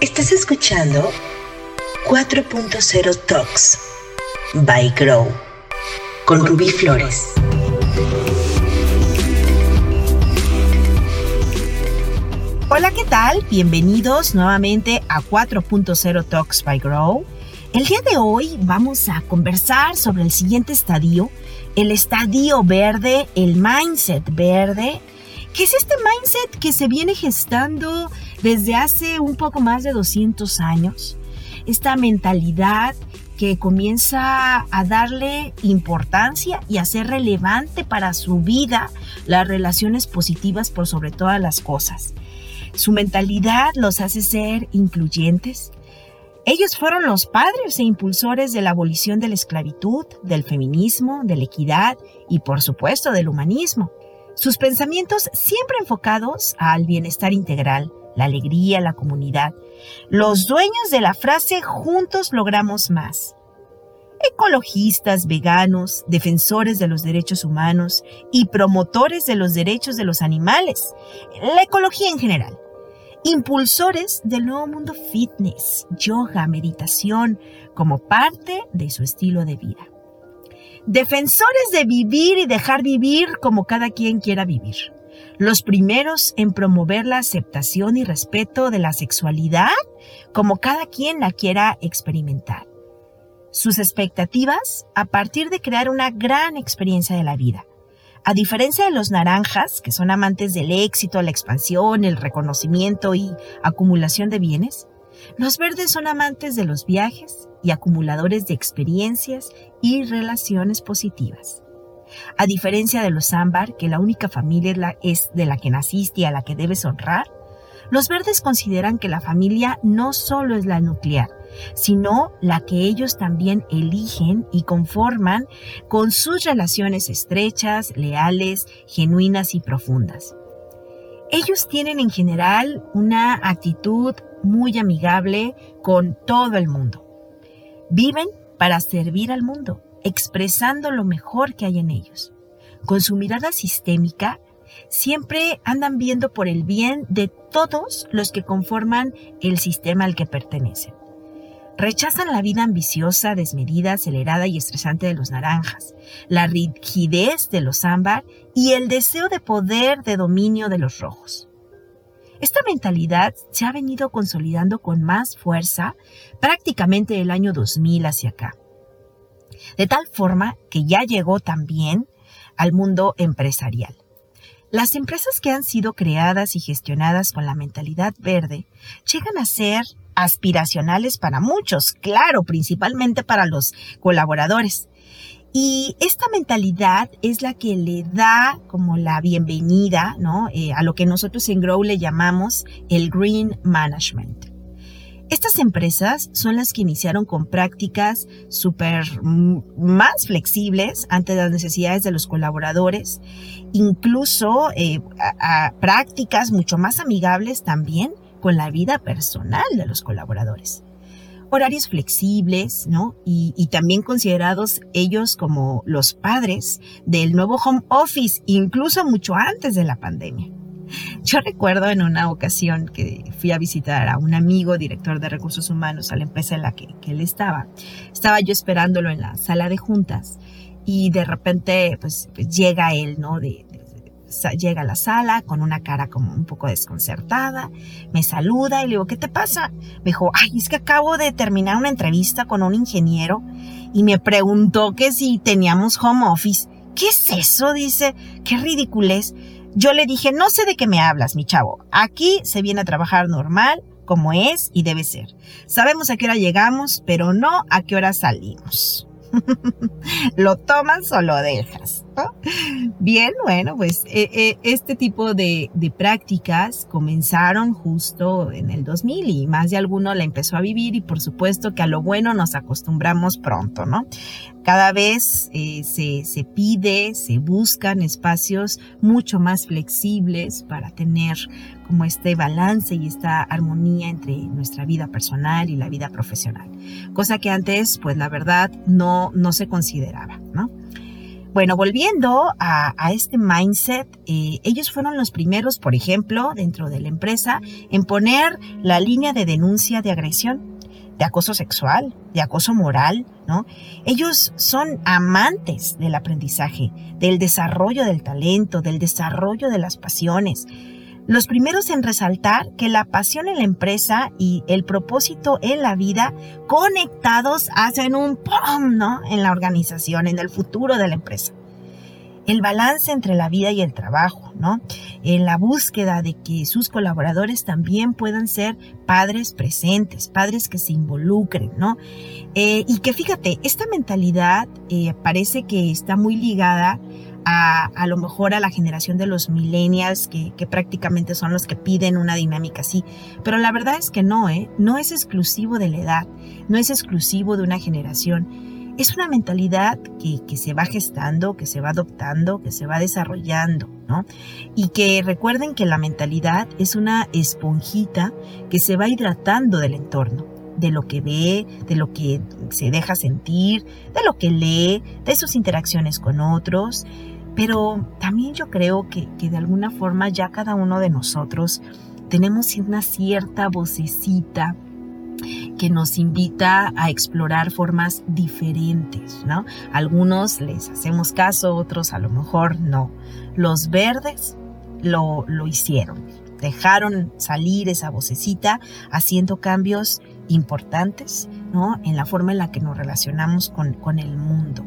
Estás escuchando 4.0 Talks by Grow con Rubí Flores. Hola, ¿qué tal? Bienvenidos nuevamente a 4.0 Talks by Grow. El día de hoy vamos a conversar sobre el siguiente estadio, el estadio verde, el mindset verde, que es este mindset que se viene gestando desde hace un poco más de 200 años. Esta mentalidad que comienza a darle importancia y a ser relevante para su vida las relaciones positivas por sobre todas las cosas. Su mentalidad los hace ser incluyentes, ellos fueron los padres e impulsores de la abolición de la esclavitud, del feminismo, de la equidad y por supuesto del humanismo. Sus pensamientos siempre enfocados al bienestar integral, la alegría, la comunidad. Los dueños de la frase juntos logramos más. Ecologistas, veganos, defensores de los derechos humanos y promotores de los derechos de los animales. La ecología en general impulsores del nuevo mundo fitness, yoga, meditación, como parte de su estilo de vida. Defensores de vivir y dejar vivir como cada quien quiera vivir. Los primeros en promover la aceptación y respeto de la sexualidad como cada quien la quiera experimentar. Sus expectativas a partir de crear una gran experiencia de la vida a diferencia de los naranjas, que son amantes del éxito, la expansión, el reconocimiento y acumulación de bienes, los verdes son amantes de los viajes y acumuladores de experiencias y relaciones positivas. A diferencia de los ámbar, que la única familia es de la que naciste y a la que debes honrar, los verdes consideran que la familia no solo es la nuclear, sino la que ellos también eligen y conforman con sus relaciones estrechas, leales, genuinas y profundas. Ellos tienen en general una actitud muy amigable con todo el mundo. Viven para servir al mundo, expresando lo mejor que hay en ellos. Con su mirada sistémica, siempre andan viendo por el bien de todos los que conforman el sistema al que pertenecen. Rechazan la vida ambiciosa, desmedida, acelerada y estresante de los naranjas, la rigidez de los ámbar y el deseo de poder de dominio de los rojos. Esta mentalidad se ha venido consolidando con más fuerza prácticamente del año 2000 hacia acá. De tal forma que ya llegó también al mundo empresarial. Las empresas que han sido creadas y gestionadas con la mentalidad verde llegan a ser aspiracionales para muchos, claro, principalmente para los colaboradores. Y esta mentalidad es la que le da como la bienvenida ¿no? Eh, a lo que nosotros en Grow le llamamos el Green Management. Estas empresas son las que iniciaron con prácticas súper más flexibles ante las necesidades de los colaboradores, incluso eh, prácticas mucho más amigables también con la vida personal de los colaboradores. Horarios flexibles, ¿no? Y, también considerados ellos como los padres del nuevo home office, incluso mucho antes de la pandemia. Yo recuerdo en una ocasión que fui a visitar a un amigo, director de recursos humanos, a la empresa en la que, él estaba. Estaba yo esperándolo en la sala de juntas y de repente pues, pues llega él, ¿no? Llega a la sala con una cara como un poco desconcertada, me saluda y le digo, ¿qué te pasa? Me dijo, ay, es que acabo de terminar una entrevista con un ingeniero y me preguntó que si teníamos home office. ¿Qué es eso? Dice, qué ridiculez. Yo le dije, no sé de qué me hablas, mi chavo. Aquí se viene a trabajar normal, como es y debe ser. Sabemos a qué hora llegamos, pero no a qué hora salimos. ¿Lo tomas o lo dejas? Bien, bueno, pues eh, eh, este tipo de, prácticas comenzaron justo en el 2000 y más de alguno la empezó a vivir y por supuesto que a lo bueno nos acostumbramos pronto, ¿no? Cada vez eh, se, se pide, se buscan espacios mucho más flexibles para tener como este balance y esta armonía entre nuestra vida personal y la vida profesional. Cosa que antes, pues la verdad, no, no se consideraba, ¿no? Bueno, volviendo a, este mindset, eh, ellos fueron los primeros, por ejemplo, dentro de la empresa, en poner la línea de denuncia de agresión, de acoso sexual, de acoso moral, ¿no? Ellos son amantes del aprendizaje, del desarrollo del talento, del desarrollo de las pasiones los primeros en resaltar que la pasión en la empresa y el propósito en la vida conectados hacen un ¡pum! ¿no? en la organización, en el futuro de la empresa. El balance entre la vida y el trabajo, ¿no? En la búsqueda de que sus colaboradores también puedan ser padres presentes, padres que se involucren, ¿no? Eh, y que fíjate, esta mentalidad eh, parece que está muy ligada a, lo mejor a la generación de los millennials, que, prácticamente son los que piden una dinámica así. Pero la verdad es que no, ¿eh? No es exclusivo de la edad, no es exclusivo de una generación. Es una mentalidad que, que se va gestando, que se va adoptando, que se va desarrollando, ¿no? Y que recuerden que la mentalidad es una esponjita que se va hidratando del entorno de lo que ve, de lo que se deja sentir, de lo que lee, de sus interacciones con otros. Pero también yo creo que, de alguna forma ya cada uno de nosotros tenemos una cierta vocecita que nos invita a explorar formas diferentes, ¿no? Algunos les hacemos caso, otros a lo mejor no. Los verdes lo, lo hicieron, dejaron salir esa vocecita haciendo cambios importantes ¿no? en la forma en la que nos relacionamos con, el mundo.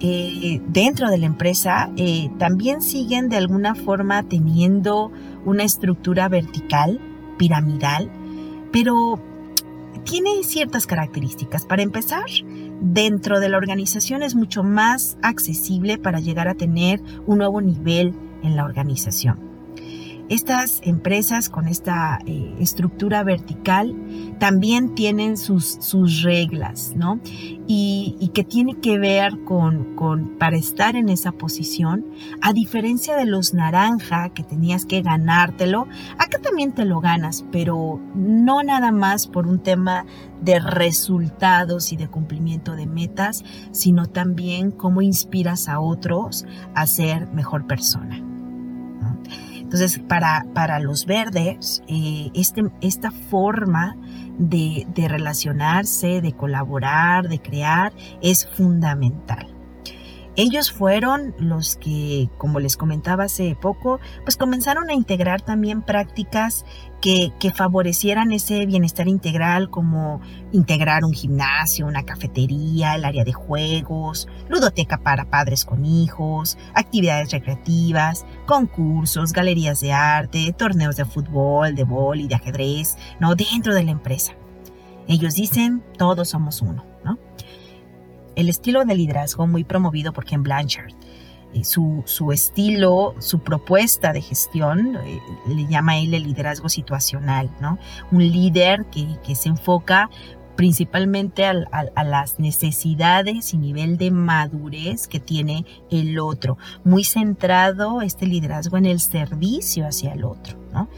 Eh, dentro de la empresa eh, también siguen de alguna forma teniendo una estructura vertical, piramidal, pero tiene ciertas características. Para empezar, dentro de la organización es mucho más accesible para llegar a tener un nuevo nivel en la organización. Estas empresas con esta eh, estructura vertical también tienen sus, sus reglas, ¿no? Y, que tiene que ver con, con, para estar en esa posición, a diferencia de los naranja que tenías que ganártelo, acá también te lo ganas, pero no nada más por un tema de resultados y de cumplimiento de metas, sino también cómo inspiras a otros a ser mejor persona. Entonces, para, para los verdes, eh, este, esta forma de, de relacionarse, de colaborar, de crear, es fundamental. Ellos fueron los que, como les comentaba hace poco, pues comenzaron a integrar también prácticas que, que, favorecieran ese bienestar integral, como integrar un gimnasio, una cafetería, el área de juegos, ludoteca para padres con hijos, actividades recreativas, concursos, galerías de arte, torneos de fútbol, de y de ajedrez, ¿no? Dentro de la empresa. Ellos dicen, todos somos uno, ¿no? El estilo de liderazgo muy promovido por Ken Blanchard. Eh, su, su, estilo, su propuesta de gestión, eh, le llama él el liderazgo situacional, ¿no? Un líder que, que se enfoca principalmente a, las necesidades y nivel de madurez que tiene el otro, muy centrado este liderazgo en el servicio hacia el otro. ¿no?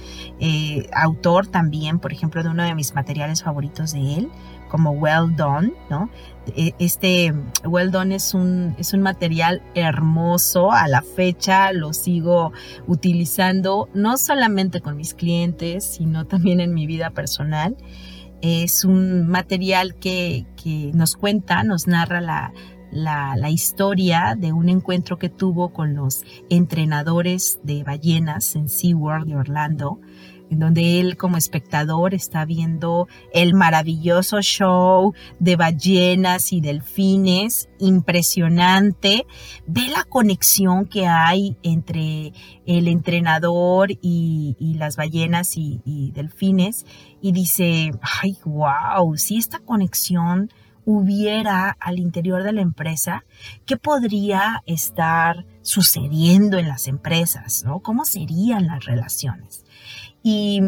Eh, autor también, por ejemplo, de uno de mis materiales favoritos de él, como Well Done, ¿no? E, este Well Done es un, es un material hermoso, a la fecha lo sigo utilizando no solamente con mis clientes, sino también en mi vida personal. Es un material que, que nos cuenta, nos narra la, la, la, historia de un encuentro que tuvo con los entrenadores de ballenas en SeaWorld de Orlando en donde él como espectador está viendo el maravilloso show de ballenas y delfines, impresionante, ve la conexión que hay entre el entrenador y, las ballenas y, delfines y dice, ay, wow, si esta conexión hubiera al interior de la empresa, ¿qué podría estar sucediendo en las empresas? ¿no? ¿Cómo serían las relaciones? Y,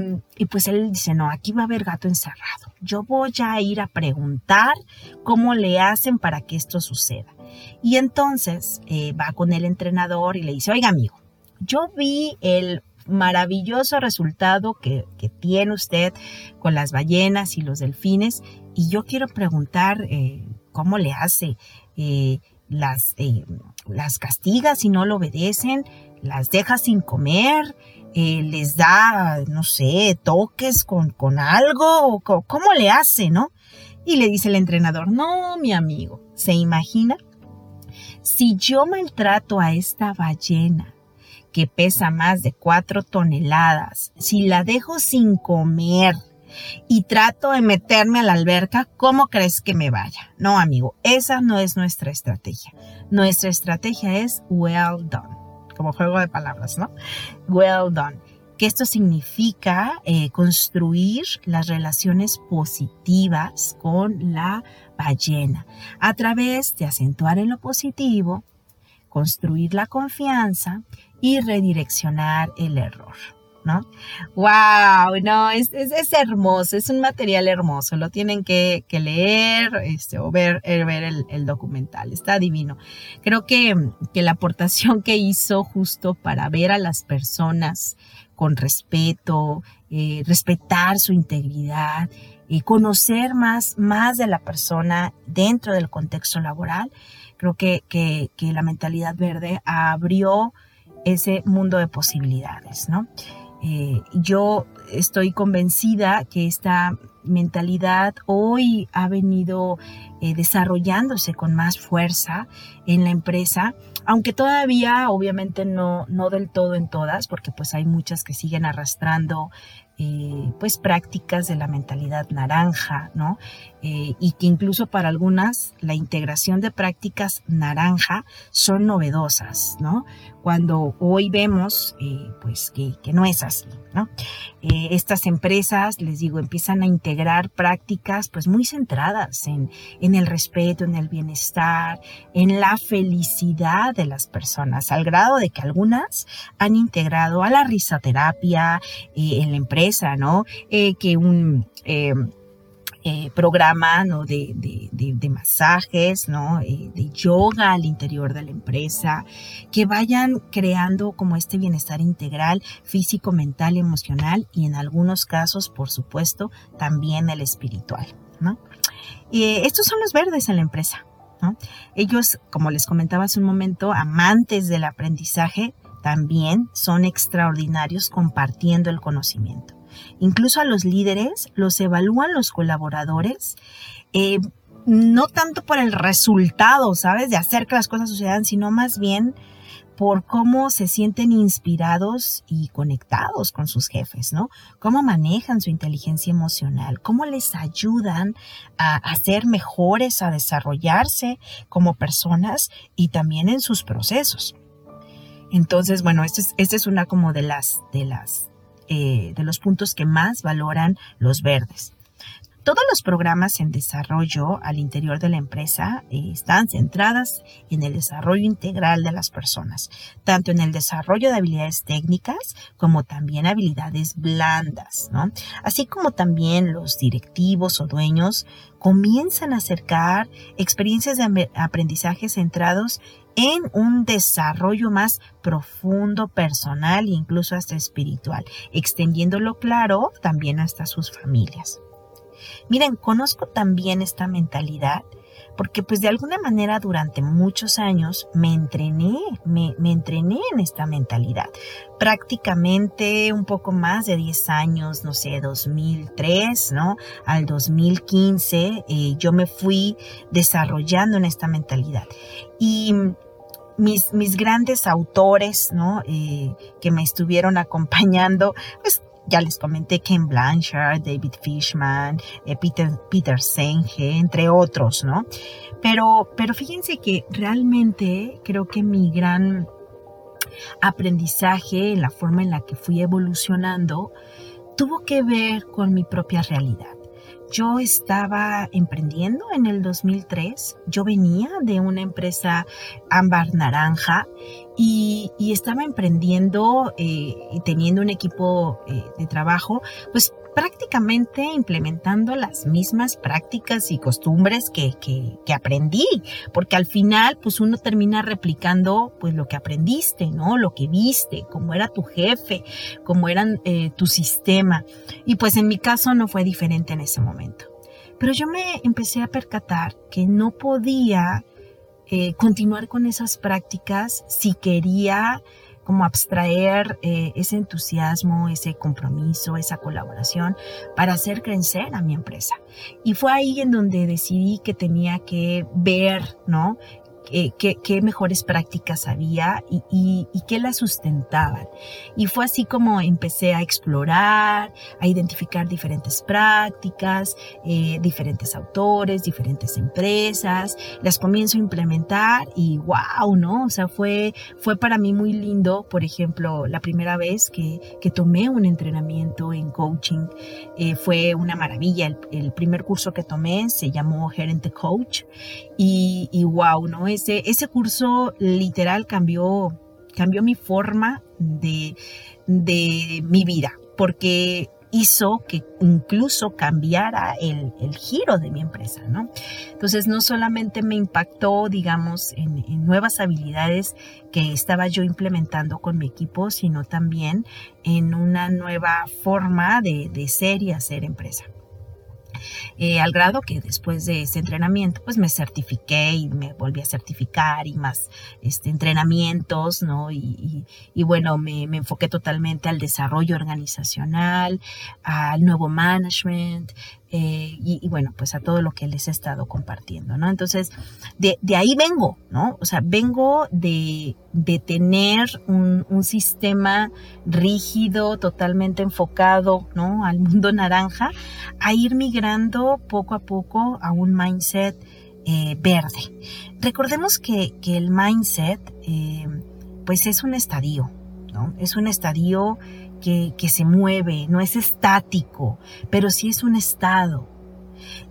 pues él dice, no, aquí va a haber gato encerrado. Yo voy a ir a preguntar cómo le hacen para que esto suceda. Y entonces eh, va con el entrenador y le dice, oiga amigo, yo vi el maravilloso resultado que, tiene usted con las ballenas y los delfines y yo quiero preguntar eh, cómo le hace. Eh, las, las castiga si no lo obedecen, las deja sin comer, eh, les da, no sé, toques con, con algo, ¿cómo le hace, no? Y le dice el entrenador, no, mi amigo, ¿se imagina? Si yo maltrato a esta ballena que pesa más de cuatro toneladas, si la dejo sin comer y trato de meterme a la alberca, ¿cómo crees que me vaya? No, amigo, esa no es nuestra estrategia. Nuestra estrategia es well done, como juego de palabras, ¿no? Well done que esto significa eh, construir las relaciones positivas con la ballena a través de acentuar en lo positivo, construir la confianza y redireccionar el error. ¿No? ¡Wow! No, es, es, hermoso, es un material hermoso, lo tienen que, leer este, o ver, eh, el, documental, está divino. Creo que, que la aportación que hizo justo para ver a las personas con respeto, eh, respetar su integridad, y conocer más, más de la persona dentro del contexto laboral, creo que, que, que la mentalidad verde abrió ese mundo de posibilidades, ¿no? Eh, yo estoy convencida que esta mentalidad hoy ha venido eh, desarrollándose con más fuerza en la empresa, aunque todavía obviamente no, no del todo en todas, porque pues hay muchas que siguen arrastrando eh, pues prácticas de la mentalidad naranja, ¿no? Y que incluso para algunas la integración de prácticas naranja son novedosas, ¿no? Cuando hoy vemos eh, pues que, no es así, ¿no? estas empresas, les digo, empiezan a integrar prácticas pues muy centradas en, el respeto, en el bienestar, en la felicidad de las personas, al grado de que algunas han integrado a la risoterapia en la empresa, ¿no? Eh, que un eh, eh, programa, ¿no? De, masajes, ¿no? de yoga al interior de la empresa, que vayan creando como este bienestar integral físico, mental, emocional y en algunos casos, por supuesto, también el espiritual, ¿no? estos son los verdes en la empresa. ¿no? Ellos, como les comentaba hace un momento, amantes del aprendizaje, también son extraordinarios compartiendo el conocimiento. Incluso a los líderes los evalúan los colaboradores. Eh, no tanto por el resultado, ¿sabes? De hacer que las cosas sucedan, sino más bien por cómo se sienten inspirados y conectados con sus jefes, ¿no? Cómo manejan su inteligencia emocional, cómo les ayudan a, ser mejores, a desarrollarse como personas y también en sus procesos. Entonces, bueno, esta es, es una como de las, de las eh, de los puntos que más valoran los verdes. Todos los programas en desarrollo al interior de la empresa eh, están centradas en el desarrollo integral de las personas, tanto en el desarrollo de habilidades técnicas como también habilidades blandas, ¿no? Así como también los directivos o dueños comienzan a acercar experiencias de aprendizaje centrados en un desarrollo más profundo, personal e incluso hasta espiritual, extendiéndolo claro también hasta sus familias. Miren, conozco también esta mentalidad porque pues de alguna manera durante muchos años me entrené, me, entrené en esta mentalidad. Prácticamente un poco más de 10 años, no sé, 2003, ¿no? Al 2015 eh, yo me fui desarrollando en esta mentalidad. Y mis, mis grandes autores, ¿no? Eh, que me estuvieron acompañando, pues ya les comenté Ken Blanchard, David Fishman, eh, Peter, Peter Senge, entre otros, ¿no? Pero, pero fíjense que realmente creo que mi gran aprendizaje en la forma en la que fui evolucionando tuvo que ver con mi propia realidad. Yo estaba emprendiendo en el 2003, yo venía de una empresa ámbar naranja y, estaba emprendiendo eh, y teniendo un equipo eh, de trabajo, pues prácticamente implementando las mismas prácticas y costumbres que, que, aprendí, porque al final pues uno termina replicando pues lo que aprendiste, ¿no? Lo que viste, cómo era tu jefe, cómo era eh, tu sistema. Y pues en mi caso no fue diferente en ese momento. Pero yo me empecé a percatar que no podía eh, continuar con esas prácticas si quería como abstraer eh, ese entusiasmo, ese compromiso, esa colaboración para hacer crecer a mi empresa. Y fue ahí en donde decidí que tenía que ver, ¿no? Eh, qué, mejores prácticas había y, y, qué las sustentaban. Y fue así como empecé a explorar, a identificar diferentes prácticas, eh, diferentes autores, diferentes empresas, las comienzo a implementar y wow, ¿no? O sea, fue, fue para mí muy lindo, por ejemplo, la primera vez que, que tomé un entrenamiento en coaching, eh, fue una maravilla. El, el, primer curso que tomé se llamó Gerente Coach y, y wow, ¿no? Ese, curso literal cambió, cambió mi forma de, de mi vida, porque hizo que incluso cambiara el, giro de mi empresa, ¿no? Entonces no solamente me impactó, digamos, en, nuevas habilidades que estaba yo implementando con mi equipo, sino también en una nueva forma de, de ser y hacer empresa. Eh, al grado que después de ese entrenamiento pues me certifiqué y me volví a certificar y más este, entrenamientos, ¿no? Y, bueno, me, me, enfoqué totalmente al desarrollo organizacional, al nuevo management, eh, y, bueno, pues a todo lo que les he estado compartiendo, ¿no? Entonces, de, ahí vengo, ¿no? O sea, vengo de, tener un, sistema rígido, totalmente enfocado, ¿no? Al mundo naranja, a ir migrando poco a poco a un mindset eh, verde. Recordemos que, el mindset, eh, pues es un estadio, ¿no? Es un estadio que, se mueve, no es estático, pero sí es un estado.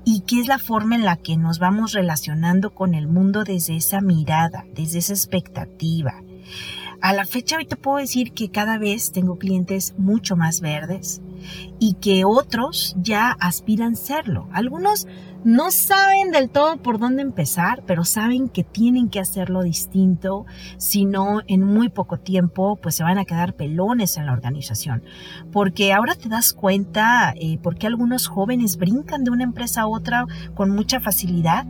Y que es la forma en la que nos vamos relacionando con el mundo desde esa mirada, desde esa expectativa. A la fecha hoy te puedo decir que cada vez tengo clientes mucho más verdes y que otros ya aspiran serlo. Algunos no saben del todo por dónde empezar, pero saben que tienen que hacerlo distinto, si no en muy poco tiempo pues se van a quedar pelones en la organización. Porque ahora te das cuenta eh, por qué algunos jóvenes brincan de una empresa a otra con mucha facilidad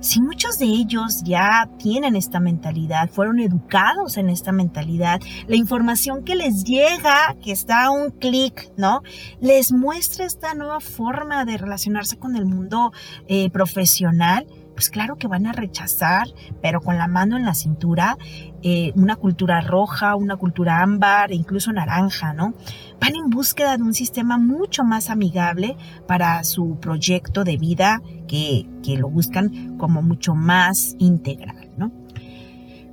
si muchos de ellos ya tienen esta mentalidad, fueron educados en esta mentalidad, la información que les llega, que está a un clic, ¿no? Les muestra esta nueva forma de relacionarse con el mundo eh, profesional, pues claro que van a rechazar, pero con la mano en la cintura, eh, una cultura roja, una cultura ámbar, incluso naranja, ¿no? Van en búsqueda de un sistema mucho más amigable para su proyecto de vida que, lo buscan como mucho más integral, ¿no?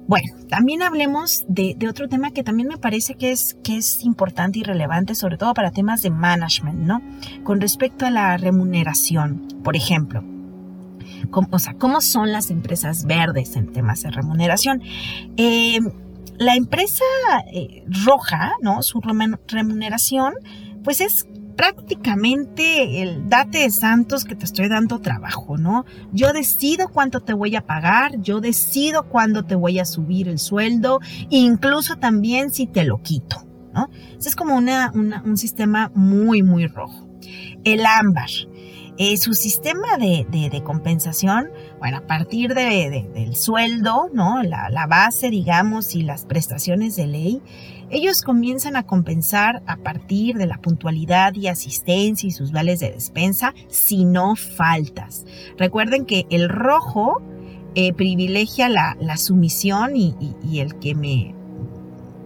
Bueno, también hablemos de, de, otro tema que también me parece que es, que es importante y relevante, sobre todo para temas de management, ¿no? Con respecto a la remuneración, por ejemplo cómo, o sea, cómo son las empresas verdes en temas de remuneración. Eh, la empresa eh, roja, ¿no? Su remuneración, pues es prácticamente el date de santos que te estoy dando trabajo, ¿no? Yo decido cuánto te voy a pagar, yo decido cuándo te voy a subir el sueldo, incluso también si te lo quito, ¿no? es como un sistema muy, muy rojo. El ámbar. Eh, su sistema de, compensación, bueno, a partir del sueldo, ¿no? La, base, digamos, y las prestaciones de ley, ellos comienzan a compensar a partir de la puntualidad y asistencia y sus vales de despensa, si no faltas. Recuerden que el rojo eh, privilegia la, sumisión y, el que me,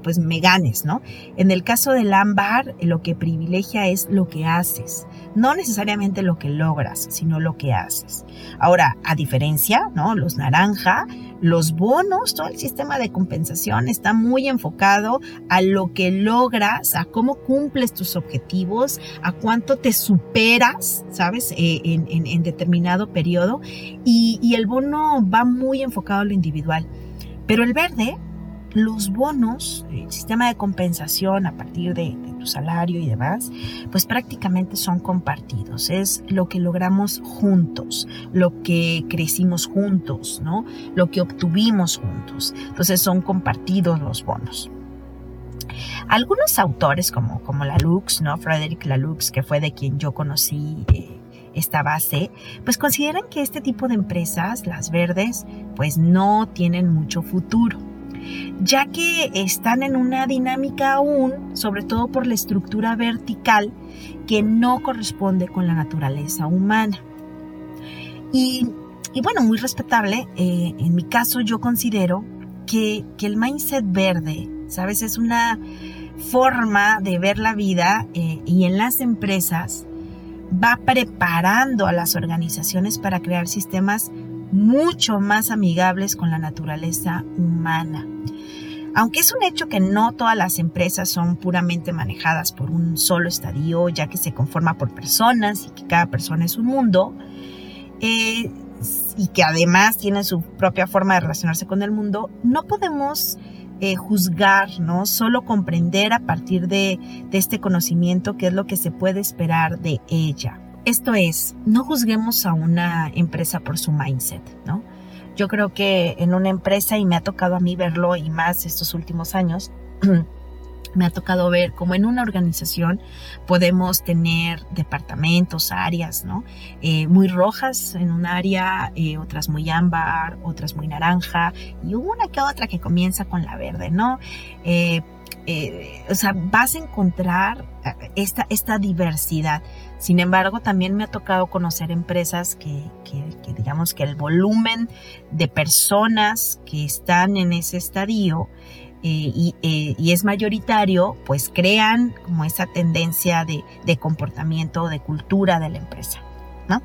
pues me ganes, ¿no? En el caso del ámbar, lo que privilegia es lo que haces, no necesariamente lo que logras, sino lo que haces. Ahora, a diferencia, ¿no? Los naranja, los bonos, todo el sistema de compensación está muy enfocado a lo que logras, a cómo cumples tus objetivos, a cuánto te superas, ¿sabes? Eh, en, determinado periodo. Y, y el bono va muy enfocado a lo individual. Pero el verde los bonos, el sistema de compensación a partir de, tu salario y demás, pues prácticamente son compartidos. Es lo que logramos juntos, lo que crecimos juntos, ¿no? Lo que obtuvimos juntos. Entonces son compartidos los bonos. Algunos autores como, como Lalux, ¿no? Frederick Lalux, que fue de quien yo conocí eh, esta base, pues consideran que este tipo de empresas, las verdes, pues no tienen mucho futuro ya que están en una dinámica aún, sobre todo por la estructura vertical, que no corresponde con la naturaleza humana. Y, bueno, muy respetable, eh, en mi caso yo considero que, el mindset verde, ¿sabes? Es una forma de ver la vida eh, y en las empresas va preparando a las organizaciones para crear sistemas mucho más amigables con la naturaleza humana. Aunque es un hecho que no todas las empresas son puramente manejadas por un solo estadio, ya que se conforma por personas y que cada persona es un mundo, eh, y que además tiene su propia forma de relacionarse con el mundo, no podemos eh, juzgar, ¿no? Solo comprender a partir de, de este conocimiento qué es lo que se puede esperar de ella. Esto es, no juzguemos a una empresa por su mindset, ¿no? Yo creo que en una empresa, y me ha tocado a mí verlo y más estos últimos años, me ha tocado ver cómo en una organización podemos tener departamentos, áreas, ¿no? Eh, muy rojas en un área, eh, otras muy ámbar, otras muy naranja y una que otra que comienza con la verde, ¿no? Eh, o sea, vas a encontrar esta, esta diversidad. Sin embargo, también me ha tocado conocer empresas que, que, digamos que el volumen de personas que están en ese estadio eh, eh, y, es mayoritario, pues crean como esa tendencia de, de comportamiento, de cultura de la empresa. ¿no?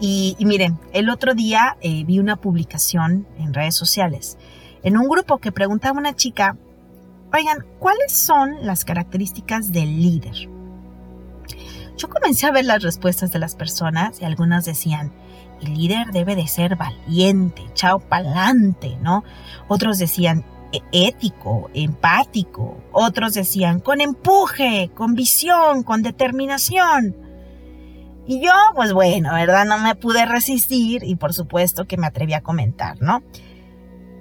Y, miren, el otro día eh, vi una publicación en redes sociales en un grupo que preguntaba a una chica, oigan, ¿cuáles son las características del líder? Yo comencé a ver las respuestas de las personas y algunas decían, el líder debe de ser valiente, chao pa'lante, ¿no? Otros decían, e-, ético, empático. Otros decían, con empuje, con visión, con determinación. Y yo, pues bueno, ¿verdad? No me pude resistir y por supuesto que me atreví a comentar, ¿no?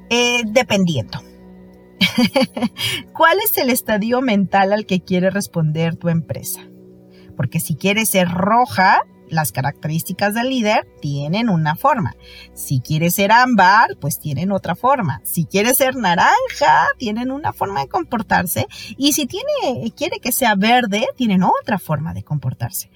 Eh, dependiendo. ¿Cuál es el estadio mental al que quiere responder tu empresa? Porque si quiere ser roja, las características del líder tienen una forma. Si quiere ser ámbar, pues tienen otra forma. Si quiere ser naranja, tienen una forma de comportarse. Y si tiene, quiere que sea verde, tienen otra forma de comportarse.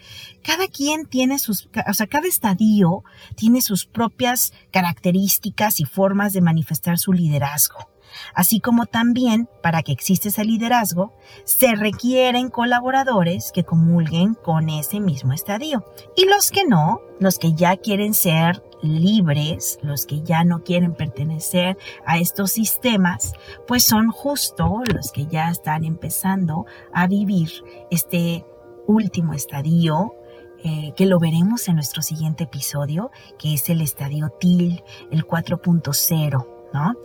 Cada quien tiene sus, o sea, cada estadio tiene sus propias características y formas de manifestar su liderazgo. Así como también, para que exista ese liderazgo, se requieren colaboradores que comulguen con ese mismo estadio. Y los que no, los que ya quieren ser libres, los que ya no quieren pertenecer a estos sistemas, pues son justo los que ya están empezando a vivir este último estadio eh, que lo veremos en nuestro siguiente episodio, que es el estadio TIL, el 4.0, ¿no?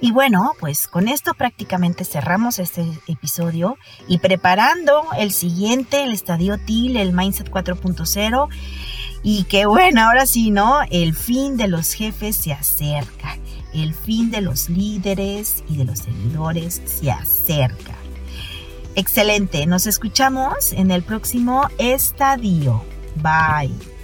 Y bueno, pues con esto prácticamente cerramos este episodio y preparando el siguiente, el Estadio TIL, el Mindset 4.0. Y que bueno, ahora sí, ¿no? El fin de los jefes se acerca. El fin de los líderes y de los seguidores se acerca. Excelente, nos escuchamos en el próximo estadio. Bye.